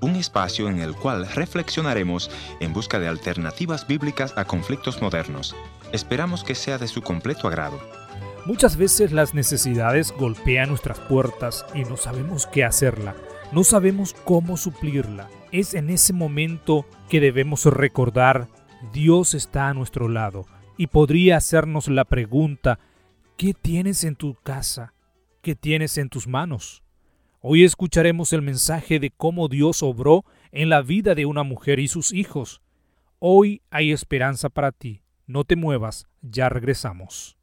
Un espacio en el cual reflexionaremos en busca de alternativas bíblicas a conflictos modernos. Esperamos que sea de su completo agrado. Muchas veces las necesidades golpean nuestras puertas y no sabemos qué hacerla, no sabemos cómo suplirla. Es en ese momento que debemos recordar, Dios está a nuestro lado y podría hacernos la pregunta, ¿qué tienes en tu casa? ¿Qué tienes en tus manos? Hoy escucharemos el mensaje de cómo Dios obró en la vida de una mujer y sus hijos. Hoy hay esperanza para ti. No te muevas, ya regresamos.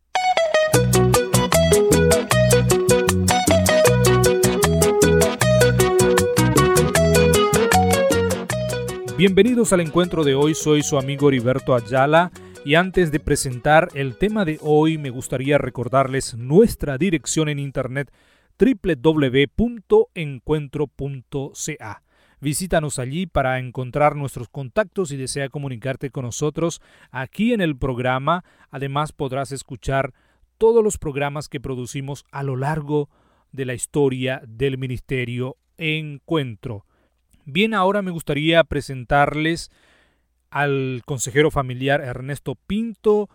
Bienvenidos al encuentro de hoy, soy su amigo Heriberto Ayala y antes de presentar el tema de hoy me gustaría recordarles nuestra dirección en internet www.encuentro.ca. Visítanos allí para encontrar nuestros contactos y desea comunicarte con nosotros aquí en el programa. Además podrás escuchar todos los programas que producimos a lo largo de la historia del Ministerio Encuentro. Bien, ahora me gustaría presentarles al consejero familiar Ernesto Pinto,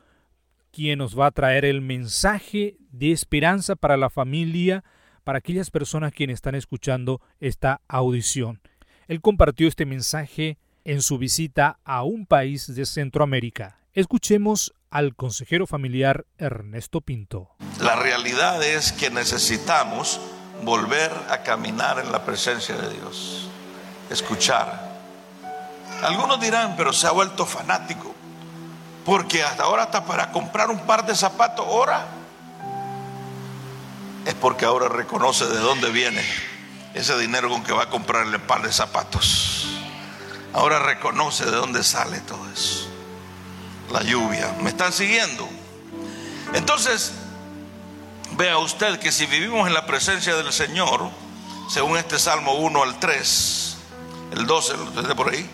quien nos va a traer el mensaje de esperanza para la familia para aquellas personas quienes están escuchando esta audición. Él compartió este mensaje en su visita a un país de Centroamérica. Escuchemos al consejero familiar Ernesto Pinto. La realidad es que necesitamos volver a caminar en la presencia de Dios, escuchar. Algunos dirán, pero se ha vuelto fanático, porque hasta ahora hasta para comprar un par de zapatos, ora es porque ahora reconoce de dónde viene ese dinero con que va a comprarle un par de zapatos. Ahora reconoce de dónde sale todo eso. La lluvia. ¿Me están siguiendo? Entonces, vea usted que si vivimos en la presencia del Señor, según este Salmo 1 al 3, el 12, de por ahí,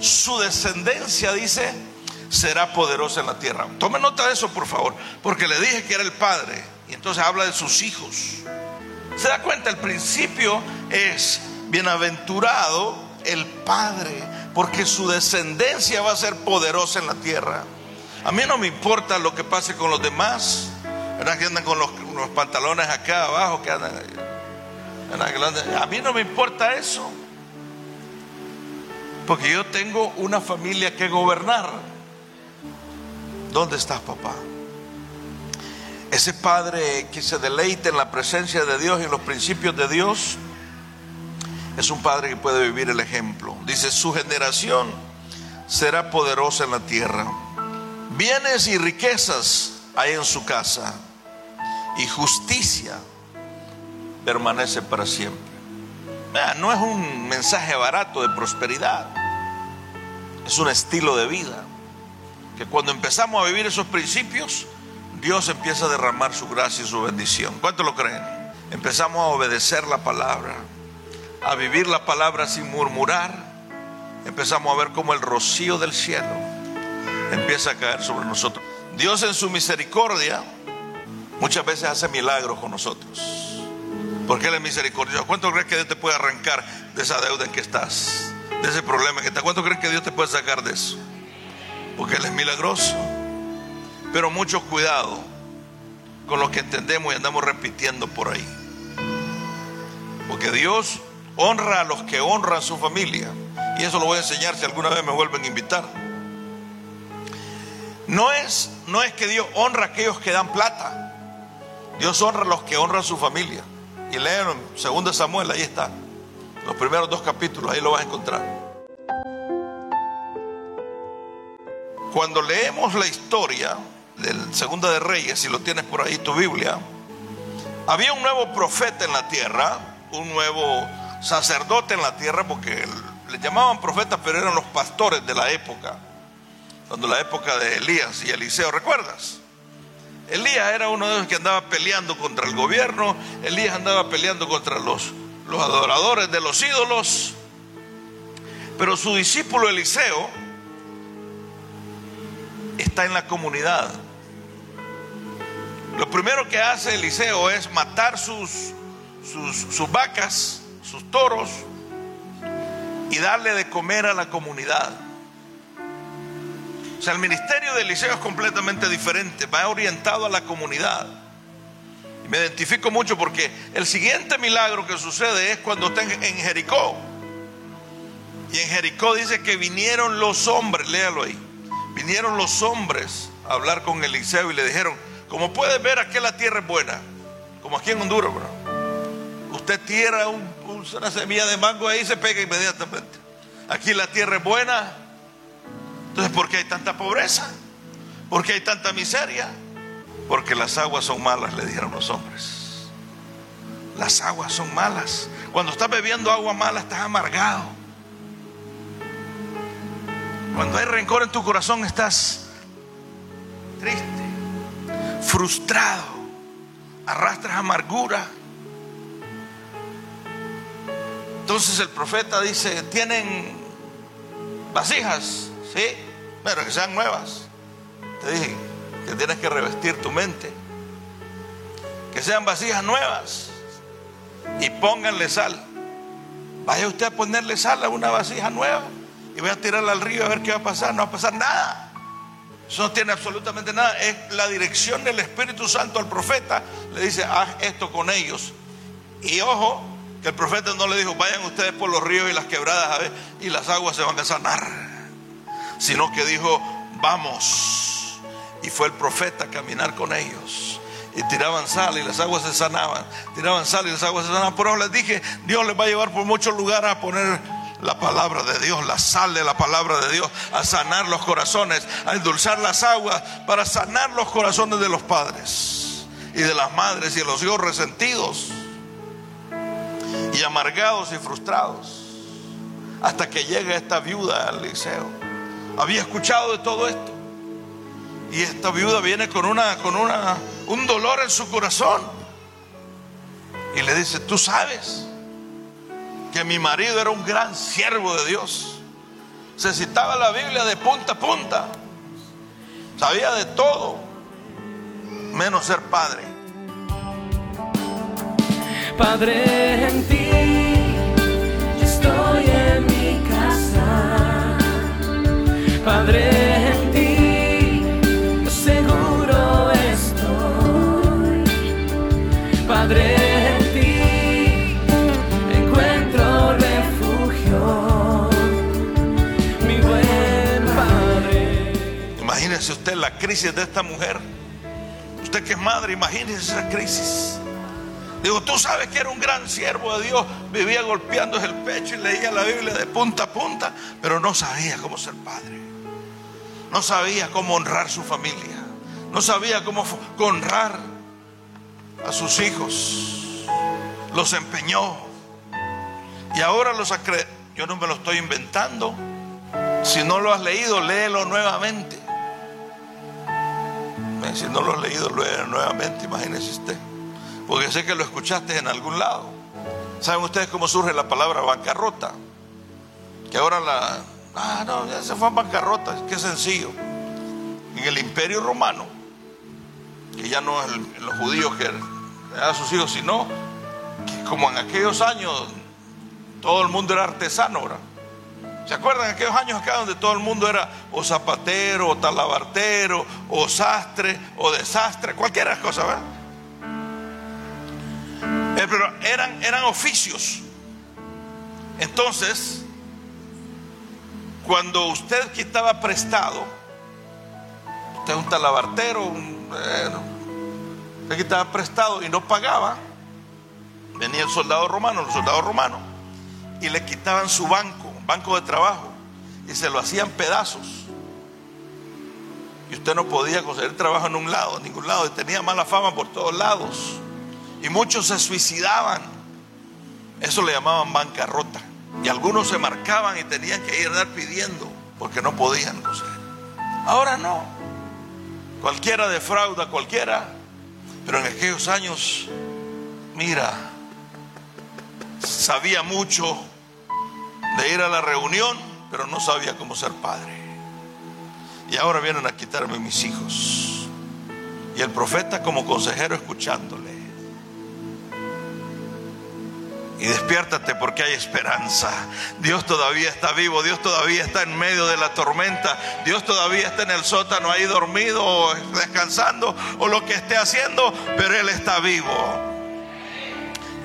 su descendencia dice será poderosa en la tierra. Tome nota de eso, por favor, porque le dije que era el Padre y entonces habla de sus hijos. ¿Se da cuenta? El principio es bienaventurado el Padre, porque su descendencia va a ser poderosa en la tierra. A mí no me importa lo que pase con los demás, ¿verdad? Que andan con los, pantalones acá abajo, que andan. A mí no me importa eso, porque yo tengo una familia que gobernar. ¿Dónde estás, papá? Ese padre que se deleita en la presencia de Dios y en los principios de Dios es un padre que puede vivir el ejemplo. Dice, su generación será poderosa en la tierra. Bienes y riquezas hay en su casa y justicia permanece para siempre. No es un mensaje barato de prosperidad, es un estilo de vida. Que cuando empezamos a vivir esos principios, Dios empieza a derramar su gracia y su bendición. ¿Cuánto lo creen? Empezamos a obedecer la palabra, a vivir la palabra sin murmurar. Empezamos a ver cómo el rocío del cielo empieza a caer sobre nosotros. Dios en su misericordia muchas veces hace milagros con nosotros. Porque Él es misericordioso. ¿Cuánto crees que Dios te puede arrancar de esa deuda en que estás? De ese problema que estás. ¿Cuánto crees que Dios te puede sacar de eso? Porque Él es milagroso. Pero mucho cuidado con lo que entendemos y andamos repitiendo por ahí. Porque Dios honra a los que honran su familia. Y eso lo voy a enseñar si alguna vez me vuelven a invitar. No es, no es que Dios honra a aquellos que dan plata. Dios honra a los que honran su familia. Y leen 2 Samuel, ahí está. Los primeros dos capítulos, ahí lo vas a encontrar. Cuando leemos la historia del Segunda de Reyes, si lo tienes por ahí tu Biblia, había un nuevo profeta en la tierra, un nuevo sacerdote en la tierra, porque le llamaban profetas, pero eran los pastores de la época, cuando la época de Elías y Eliseo, ¿recuerdas? Elías era uno de los que andaba peleando contra el gobierno, Elías andaba peleando contra los, los adoradores de los ídolos, pero su discípulo Eliseo está en la comunidad lo primero que hace Eliseo es matar sus, sus, vacas, sus toros, y darle de comer a la comunidad. O sea, el ministerio de Eliseo es completamente diferente, va orientado a la comunidad. Me identifico mucho porque el siguiente milagro que sucede es cuando está en Jericó. Y en Jericó dice que vinieron los hombres, léalo ahí, vinieron los hombres a hablar con Eliseo y le dijeron, como puedes ver, aquí la tierra es buena, como aquí en Honduras, bro. Usted tira una semilla de mango ahí y se pega inmediatamente. Aquí la tierra es buena. Entonces, ¿por qué hay tanta pobreza? ¿Por qué hay tanta miseria? Porque las aguas son malas, le dijeron los hombres. Las aguas son malas. Cuando estás bebiendo agua mala, estás amargado. Cuando hay rencor en tu corazón, estás triste, frustrado, arrastras amargura. Entonces el profeta dice, tienen vasijas, sí, pero que sean nuevas. Te dije que tienes que revestir tu mente. Que sean vasijas nuevas y pónganle sal. Vaya usted a ponerle sal a una vasija nueva y voy a tirarla al río a ver qué va a pasar. No va a pasar nada. Eso no tiene absolutamente nada. Es la dirección del Espíritu Santo al profeta. Le dice, haz esto con ellos. Y ojo, que el profeta no le dijo, vayan ustedes por los ríos y las quebradas a ver, y las aguas se van a sanar. Sino que dijo, vamos. Y fue el profeta a caminar con ellos. Y tiraban sal y las aguas se sanaban. Tiraban sal y las aguas se sanaban. Pero les dije, Dios les va a llevar por muchos lugares a poner la palabra de Dios, la sal de la palabra de Dios, a sanar los corazones, a endulzar las aguas, para sanar los corazones de los padres y de las madres y de los hijos resentidos y amargados y frustrados. Hasta que llega esta viuda al liceo. Había escuchado de todo esto. Y esta viuda viene con una, con una, un dolor en su corazón. Y le dice, tú sabes que mi marido era un gran siervo de Dios. Se citaba la Biblia de punta a punta. Sabía de todo, menos ser padre. Padre de esta mujer. Usted que es madre, imagínese esa crisis. Digo, tú sabes que era un gran siervo de Dios, vivía golpeándose el pecho y leía la Biblia de punta a punta, pero no sabía cómo ser padre. No sabía cómo honrar su familia. No sabía cómo honrar a sus hijos. Los empeñó. Y ahora los acre... Yo no me lo estoy inventando. Si no lo has leído, léelo nuevamente. Si no lo has leído, léelo nuevamente, imagínese usted. Porque sé que lo escuchaste en algún lado. ¿Saben ustedes cómo surge la palabra bancarrota? Que ahora la... Ah, no, ya se fue a bancarrota, qué sencillo. En el imperio romano, que ya no es los judíos que a sus hijos, sino como en aquellos años todo el mundo era artesano, ¿verdad? ¿Se acuerdan aquellos años acá donde todo el mundo era o zapatero, o talabartero, o sastre, o desastre, cualquier cosa, ¿verdad? Eh, pero eran, eran oficios. Entonces, cuando usted quitaba prestado, usted es un talabartero, un, usted quitaba prestado y no pagaba, venía el soldado romano, el soldado romano, y le quitaban su banco banco de trabajo y se lo hacían pedazos. Y usted no podía conseguir trabajo en un lado, en ningún lado, y tenía mala fama por todos lados. Y muchos se suicidaban. Eso le llamaban bancarrota. Y algunos se marcaban y tenían que ir a dar pidiendo porque no podían conseguir. Ahora no. Cualquiera defrauda, cualquiera. Pero en aquellos años, mira, sabía mucho de ir a la reunión, pero no sabía cómo ser padre. Y ahora vienen a quitarme mis hijos. Y el profeta como consejero escuchándole. Y despiértate porque hay esperanza. Dios todavía está vivo, Dios todavía está en medio de la tormenta, Dios todavía está en el sótano ahí dormido o descansando o lo que esté haciendo, pero Él está vivo.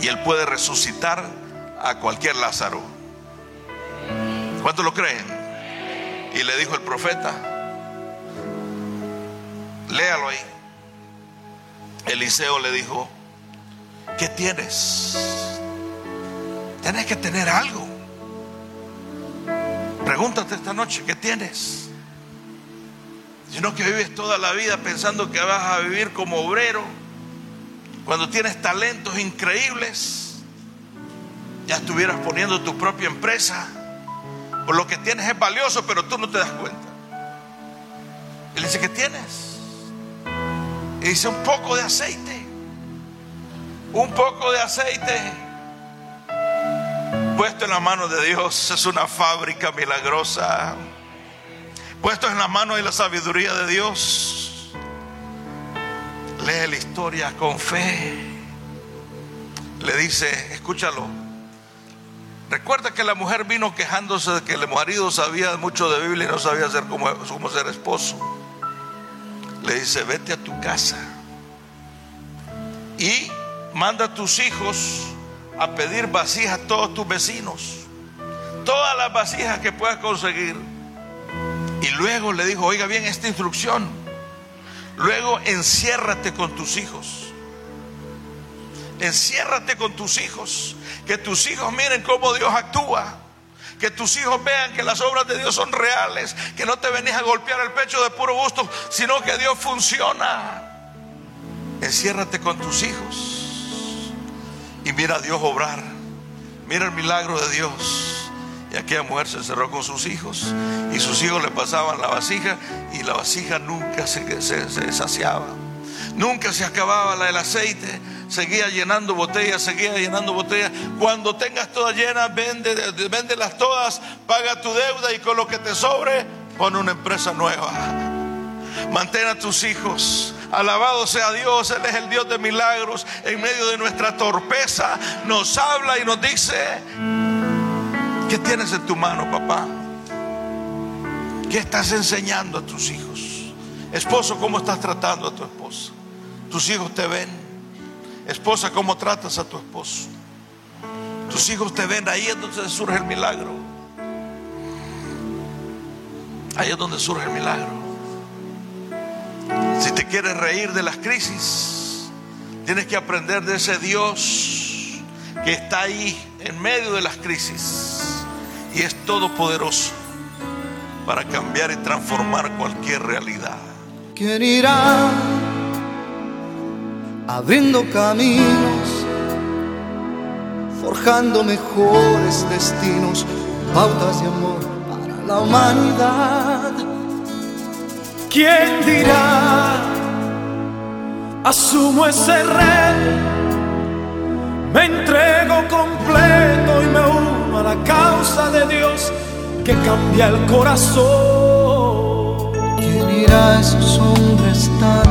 Y Él puede resucitar a cualquier Lázaro. ¿Cuántos lo creen? Y le dijo el profeta, léalo ahí. Eliseo le dijo, ¿qué tienes? Tienes que tener algo. Pregúntate esta noche, ¿qué tienes? Sino que vives toda la vida pensando que vas a vivir como obrero, cuando tienes talentos increíbles, ya estuvieras poniendo tu propia empresa. Por lo que tienes es valioso, pero tú no te das cuenta. Él dice, ¿qué tienes? Y dice, un poco de aceite. Un poco de aceite puesto en la mano de Dios es una fábrica milagrosa. Puesto en la mano de la sabiduría de Dios. Lee la historia con fe. Le dice, escúchalo. Recuerda que la mujer vino quejándose de que el marido sabía mucho de Biblia y no sabía ser como, ser esposo. Le dice, vete a tu casa y manda a tus hijos a pedir vasijas a todos tus vecinos. Todas las vasijas que puedas conseguir. Y luego le dijo, oiga bien esta instrucción. Luego enciérrate con tus hijos. Enciérrate con tus hijos. Que tus hijos miren cómo Dios actúa. Que tus hijos vean que las obras de Dios son reales. Que no te venís a golpear el pecho de puro gusto, sino que Dios funciona. Enciérrate con tus hijos. Y mira a Dios obrar. Mira el milagro de Dios. Y aquella mujer se encerró con sus hijos. Y sus hijos le pasaban la vasija. Y la vasija nunca se, se, saciaba. Nunca se acababa la del aceite. Seguía llenando botellas, seguía llenando botellas. Cuando tengas todas llenas, vende, véndelas todas, paga tu deuda y con lo que te sobre, pon una empresa nueva. Mantén a tus hijos Alabado sea Dios, Él es el Dios de milagros. En medio de nuestra torpeza nos habla y nos dice, ¿qué tienes en tu mano, papá? ¿Qué estás enseñando a tus hijos? Esposo, ¿cómo estás tratando a tu esposa? Tus hijos te ven. Esposa, ¿cómo tratas a tu esposo? Tus hijos te ven, ahí es donde surge el milagro. Ahí es donde surge el milagro. Si te quieres reír de las crisis, tienes que aprender de ese Dios que está ahí en medio de las crisis y es todopoderoso para cambiar y transformar cualquier realidad. ¿Quién irá abriendo caminos, forjando mejores destinos, pautas de amor para la humanidad? ¿Quién dirá? Asumo ese reto, me entrego completo y me uno a la causa de Dios que cambia el corazón. ¿Quién irá a esos hombres tan